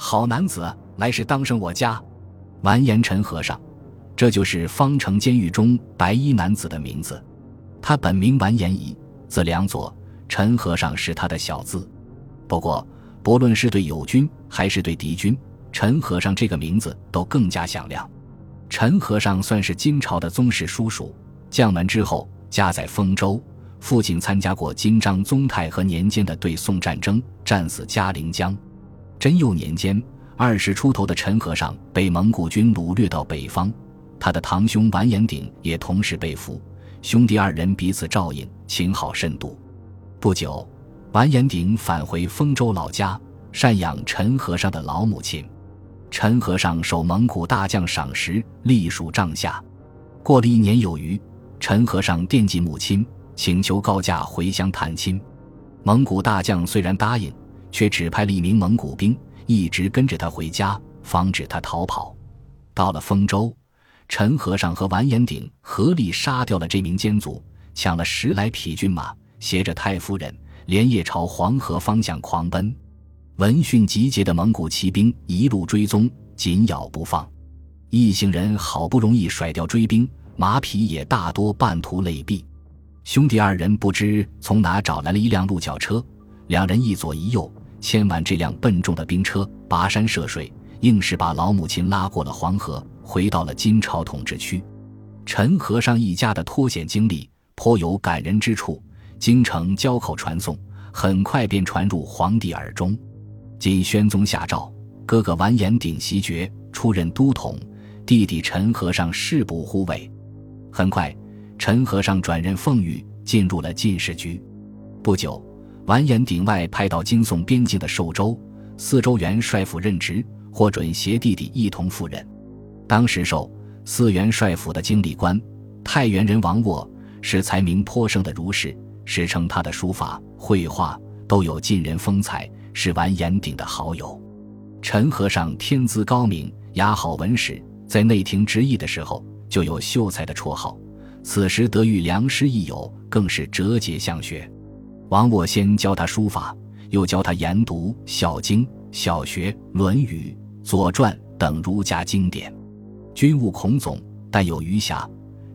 好男子，来世当生我家。”完颜陈和尚，这就是方城监狱中白衣男子的名字。他本名完颜乙，字良佐，陈和尚是他的小字。不过，不论是对友军还是对敌军，陈和尚这个名字都更加响亮。陈和尚算是金朝的宗室叔叔，将门之后，家在丰州。父亲参加过金章宗太和年间的对宋战争，战死嘉陵江。贞佑年间，二十出头的陈和尚被蒙古军掳掠到北方，他的堂兄完颜鼎也同时被俘，兄弟二人彼此照应，情好甚笃。不久，完颜鼎返回丰州老家，赡养陈和尚的老母亲。陈和尚受蒙古大将赏识，隶属帐下。过了一年有余，陈和尚惦记母亲。请求高价回乡探亲，蒙古大将虽然答应，却指派了一名蒙古兵一直跟着他回家，防止他逃跑。到了丰州，陈和尚和完颜鼎合力杀掉了这名奸卒，抢了十来匹骏马，携着太夫人连夜朝黄河方向狂奔。闻讯集结的蒙古骑兵一路追踪，紧咬不放。一行人好不容易甩掉追兵，马匹也大多半途累毙。兄弟二人不知从哪找来了一辆鹿角车，两人一左一右牵完这辆笨重的兵车，跋山涉水，硬是把老母亲拉过了黄河，回到了金朝统治区。陈和尚一家的脱险经历颇有感人之处，京城交口传颂，很快便传入皇帝耳中。晋宣宗下诏，哥哥完颜鼎袭爵，出任都统，弟弟陈和尚誓不护卫。很快。陈和尚转任奉御，进入了进士局。不久，完颜鼎外派到金宋边境的寿州、四州元帅府任职，获准携弟弟一同赴任。当时寿、四元帅府的经历官太原人王沃是才名颇盛的儒士，史称他的书法、绘画都有晋人风采，是完颜鼎的好友。陈和尚天资高明，雅好文史，在内廷执役的时候就有秀才的绰号。此时得遇良师益友，更是折节相学。王沃先教他书法，又教他研读《孝经》《小学》《论语》《左传》等儒家经典。君务孔总，但有余暇，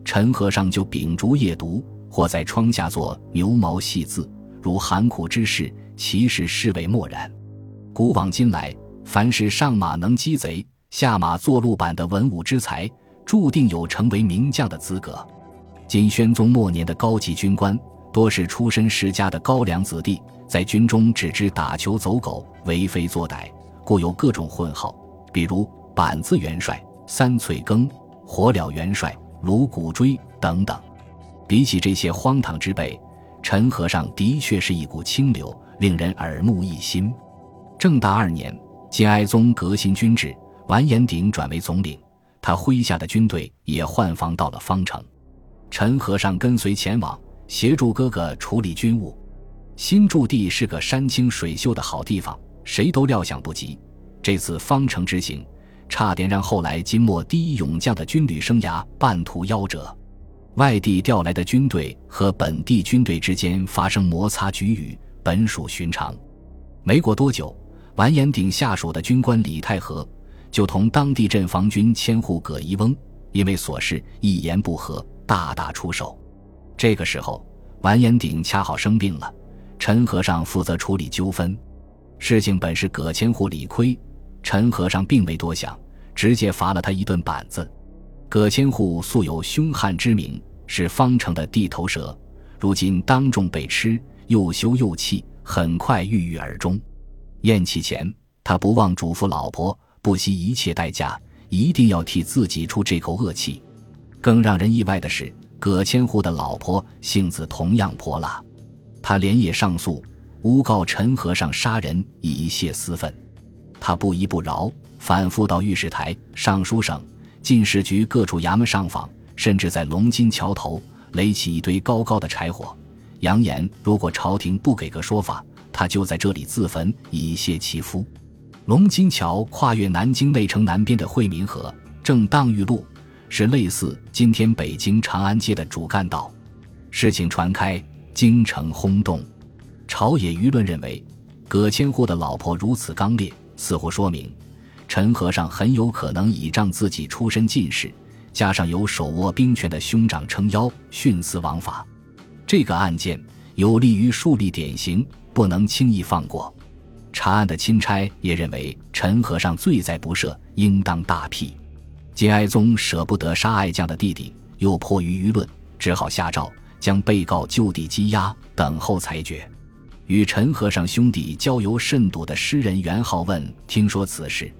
陈和尚就秉烛夜读，或在窗下做牛毛细字，如寒苦之事，其实视为漠然。古往今来，凡是上马能击贼，下马做路板的文武之才，注定有成为名将的资格。金宣宗末年的高级军官，多是出身世家的高粱子弟，在军中只知打球走狗、为非作歹，故有各种混号，比如板子元帅、三翠羹、火燎元帅、颅骨锥等等。比起这些荒唐之辈，陈和尚的确是一股清流，令人耳目一新。正大二年，金哀宗革新军制，完颜鼎转为总领，他麾下的军队也换防到了方城。陈和尚跟随前往，协助哥哥处理军务。新驻地是个山清水秀的好地方，谁都料想不及。这次方城之行，差点让后来金末第一勇将的军旅生涯半途夭折。外地调来的军队和本地军队之间发生摩擦局龉，本属寻常。没过多久，完颜鼎下属的军官李太和就同当地镇防军千户葛一翁因为琐事一言不合。大打出手。这个时候，完颜鼎恰好生病了，陈和尚负责处理纠纷。事情本是葛千户理亏，陈和尚并未多想，直接罚了他一顿板子。葛千户素有凶悍之名，是方城的地头蛇，如今当众被吃，又羞又气，很快郁郁而终。咽气前，他不忘嘱咐老婆，不惜一切代价，一定要替自己出这口恶气。更让人意外的是，葛千户的老婆性子同样泼辣，他连夜上诉，诬告陈和尚杀人以泄私愤。他不依不饶，反复到御史台、尚书省、进士局各处衙门上访，甚至在龙津桥头垒起一堆高高的柴火，扬言如果朝廷不给个说法，他就在这里自焚以泄其夫。龙津桥跨越南京内城南边的惠民河，正当玉路。是类似今天北京长安街的主干道，事情传开，京城轰动，朝野舆论认为，葛千户的老婆如此刚烈，似乎说明陈和尚很有可能倚仗自己出身进士，加上有手握兵权的兄长撑腰，徇私枉法。这个案件有利于树立典型，不能轻易放过。查案的钦差也认为陈和尚罪在不赦，应当大辟。金哀宗舍不得杀爱将的弟弟，又迫于舆论，只好下诏将被告就地羁押，等候裁决。与陈和尚兄弟交游甚笃的诗人元好问听说此事，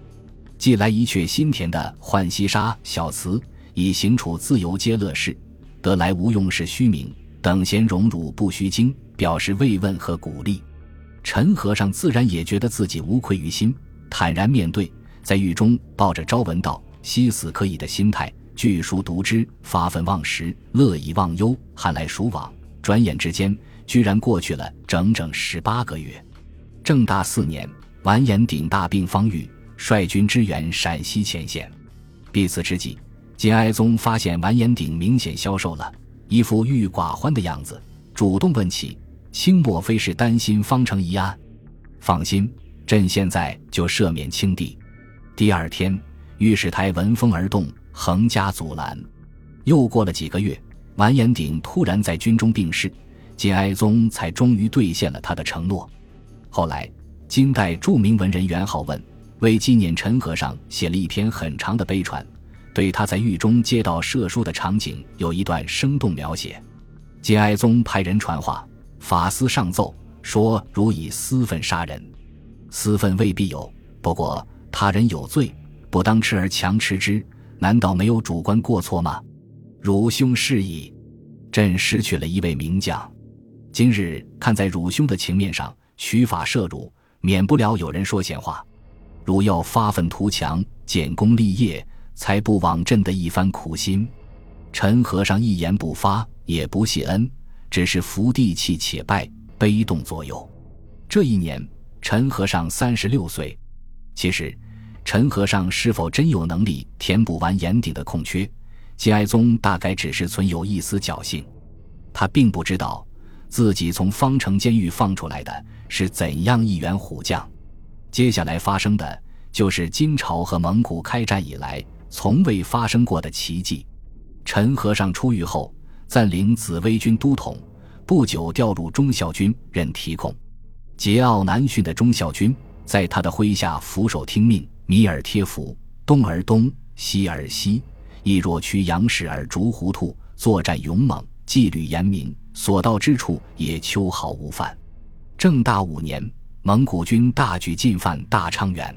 寄来一阙新填的《浣溪沙》小词，以行处自由皆乐事，得来无用是虚名，等闲荣辱不须惊，表示慰问和鼓励。陈和尚自然也觉得自己无愧于心，坦然面对，在狱中抱着朝文道、惜死可以的心态，据书读之，发愤忘食，乐以忘忧，寒来暑往，转眼之间，居然过去了整整十八个月。正大四年，完颜鼎大病方愈，率军支援陕西前线。必此之际，金哀宗发现完颜鼎明显消瘦了，一副郁郁寡欢的样子，主动问起。卿莫非是担心方城一案？放心，朕现在就赦免清帝。第二天，御史台闻风而动，横加阻拦。又过了几个月，完颜鼎突然在军中病逝，金哀宗才终于兑现了他的承诺。后来，金代著名文人元好问为纪念陈和尚写了一篇很长的碑传，对他在狱中接到赦书的场景有一段生动描写。金哀宗派人传话。法司上奏说：“如以私愤杀人，私愤未必有，不过他人有罪，不当吃而强持之，难道没有主观过错吗？汝兄是矣，朕失去了一位名将。今日看在汝兄的情面上，取法赦汝，免不了有人说闲话。汝要发愤图强，建功立业，才不枉朕的一番苦心。”陈和尚一言不发，也不谢恩。只是伏地气且败，悲动左右。这一年，陈和尚三十六岁。其实，陈和尚是否真有能力填补完严鼎的空缺，金哀宗大概只是存有一丝侥幸。他并不知道，自己从方城监狱放出来的是怎样一员虎将。接下来发生的就是金朝和蒙古开战以来从未发生过的奇迹。陈和尚出狱后。暂领紫薇军都统，不久调入忠孝军任提控。桀骜难驯的忠孝军在他的麾下俯首听命，米尔贴服，东而东，西而西，亦若驱羊矢而逐糊涂，作战勇猛，纪律严明，所到之处也秋毫无犯。正大五年，蒙古军大举进犯大昌原，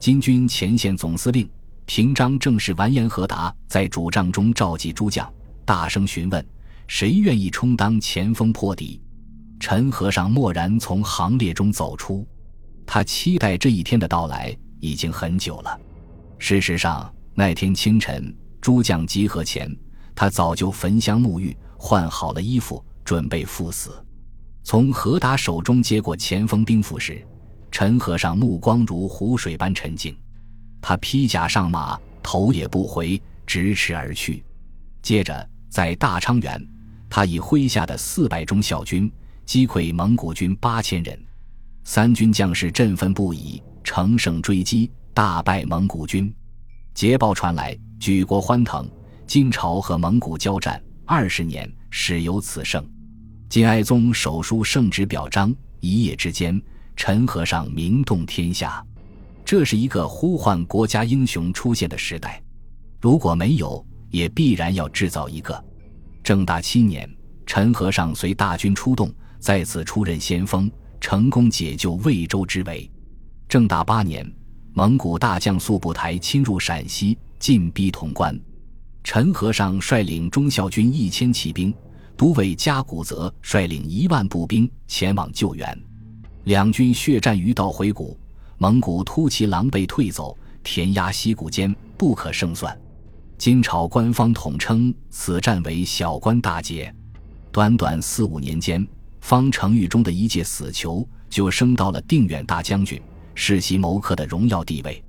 金军前线总司令平章正是完颜和达在主帐中召集诸将。大声询问，谁愿意充当前锋破敌？陈和尚默然从行列中走出。他期待这一天的到来已经很久了。事实上，那天清晨，诸将集合前，他早就焚香沐浴，换好了衣服，准备赴死。从何达手中接过前锋兵符时，陈和尚目光如湖水般沉静。他披甲上马，头也不回，直驰而去。接着。在大昌原，他以麾下的四百忠孝军击溃蒙古军八千人，三军将士振奋不已，乘胜追击，大败蒙古军。捷报传来，举国欢腾。金朝和蒙古交战二十年，始有此胜。金哀宗手书圣旨表彰，一夜之间，陈和尚名动天下。这是一个呼唤国家英雄出现的时代。如果没有，也必然要制造一个。正大七年，陈和尚随大军出动，再次出任先锋，成功解救魏州之围。正大八年，蒙古大将速不台侵入陕西，进逼潼关，陈和尚率领忠孝军一千骑兵，都尉加古泽率领一万步兵前往救援。两军血战于道回谷，蒙古突骑狼狈退走，填压溪谷间，不可胜算。金朝官方统称此战为“小关大捷”。短短四五年间，方成狱中的一介死囚就升到了定远大将军、世袭谋克的荣耀地位。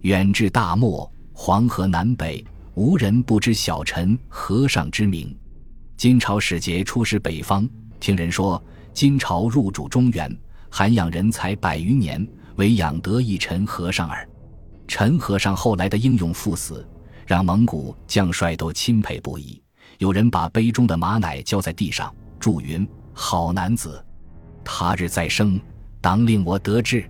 远至大漠，黄河南北，无人不知小臣和尚之名。金朝使节出使北方，听人说金朝入主中原，涵养人才百余年，唯养得一陈和尚耳。陈和尚后来的英勇赴死，让蒙古将帅都钦佩不已。有人把杯中的马奶浇在地上，祝云：“好男子，他日再生，当令我得志。”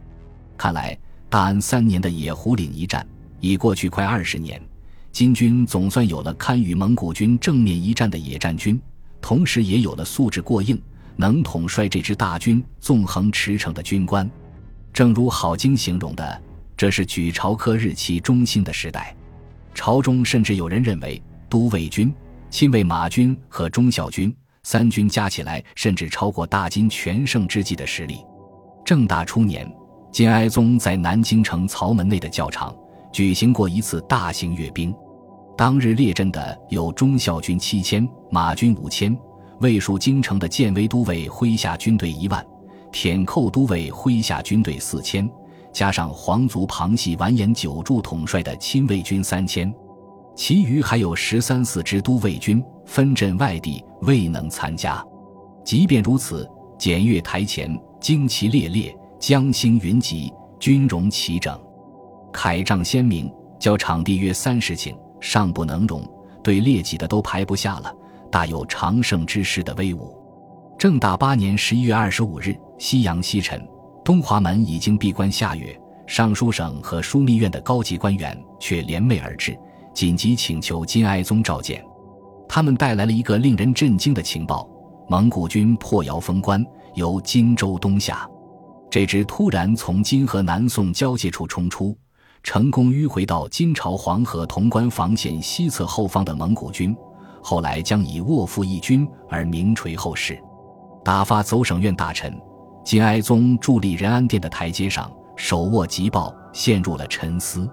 看来大安三年的野狐岭一战已过去快二十年，金军总算有了堪与蒙古军正面一战的野战军，同时也有了素质过硬、能统帅这支大军纵横驰骋的军官。正如郝经形容的，这是举朝科日期中兴的时代。朝中甚至有人认为，都尉军。亲卫马军和忠孝军三军加起来，甚至超过大金全盛之际的实力。正大初年，金哀宗在南京城曹门内的教场举行过一次大型阅兵。当日列阵的有忠孝军七千、马军五千，卫戍京城的建威都尉麾下军队一万，舔寇都尉麾下军队四千，加上皇族旁系完颜九柱统帅的亲卫军三千。其余还有十三四支都尉军分镇外地，未能参加。即便如此，检阅台前，旌旗猎猎，江星云集，军容齐整，铠仗鲜明。较场地约三十顷，尚不能容，对列骑的都排不下了，大有常胜之势的威武。正大八年十一月二十五日，夕阳西沉，东华门已经闭关下月，尚书省和枢密院的高级官员却联袂而至。紧急请求金哀宗召见，他们带来了一个令人震惊的情报：蒙古军破窑封关，由荆州东下。这支突然从金和南宋交界处冲出，成功迂回到金朝黄河潼关防线西侧后方的蒙古军，后来将以卧伏义军而名垂后世。打发走省院大臣，金哀宗伫立仁安殿的台阶上，手握急报，陷入了沉思。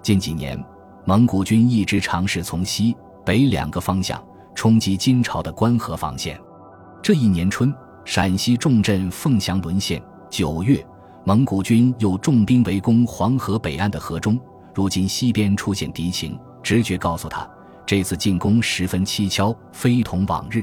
近几年。蒙古军一直尝试从西北两个方向冲击金朝的关河防线。这一年春，陕西重镇凤翔沦陷；九月，蒙古军又重兵围攻黄河北岸的河中。如今西边出现敌情，直觉告诉他，这次进攻十分蹊跷，非同往日。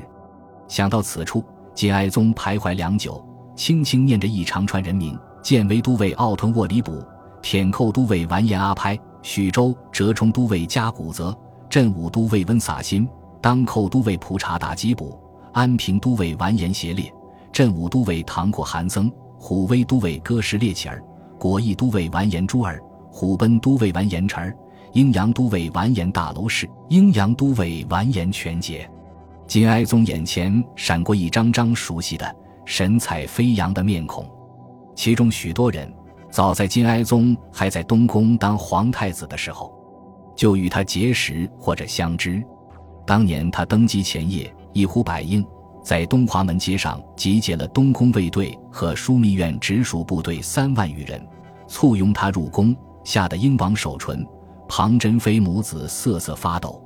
想到此处，金哀宗徘徊良久，轻轻念着一长串人名：建威都尉奥屯沃里卜，舔寇都尉完颜阿拍。徐州折冲都尉加古泽，镇武都尉温撒辛，当寇都尉蒲察达吉卜，安平都尉完颜协烈，镇武都尉唐阔韩僧，虎威都尉哥什列乞儿，果毅都尉完颜珠儿，虎贲都尉完颜成儿，阴阳都尉完颜大楼氏，阴阳都尉完颜全节。金哀宗眼前闪过一张张熟悉的、神采飞扬的面孔，其中许多人。早在金哀宗还在东宫当皇太子的时候，就与他结识或者相知。当年他登基前夜，一呼百应，在东华门街上集结了东宫卫队和枢密院直属部队三万余人，簇拥他入宫，吓得英王守纯、庞珍妃母子瑟瑟发抖。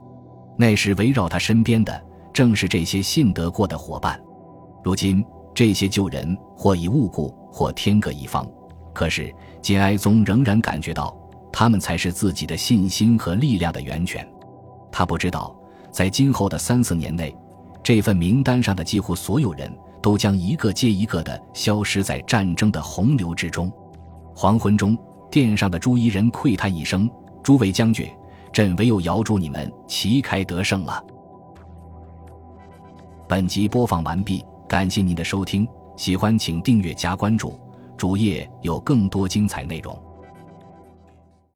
那时围绕他身边的正是这些信得过的伙伴。如今这些旧人或已误故，或天各一方。可是金哀宗仍然感觉到，他们才是自己的信心和力量的源泉。他不知道，在今后的三四年内，这份名单上的几乎所有人都将一个接一个的消失在战争的洪流之中。黄昏中，殿上的朱衣人喟叹一声：“诸位将军，朕唯有遥祝你们旗开得胜了。”本集播放完毕，感谢您的收听，喜欢请订阅加关注。主页有更多精彩内容。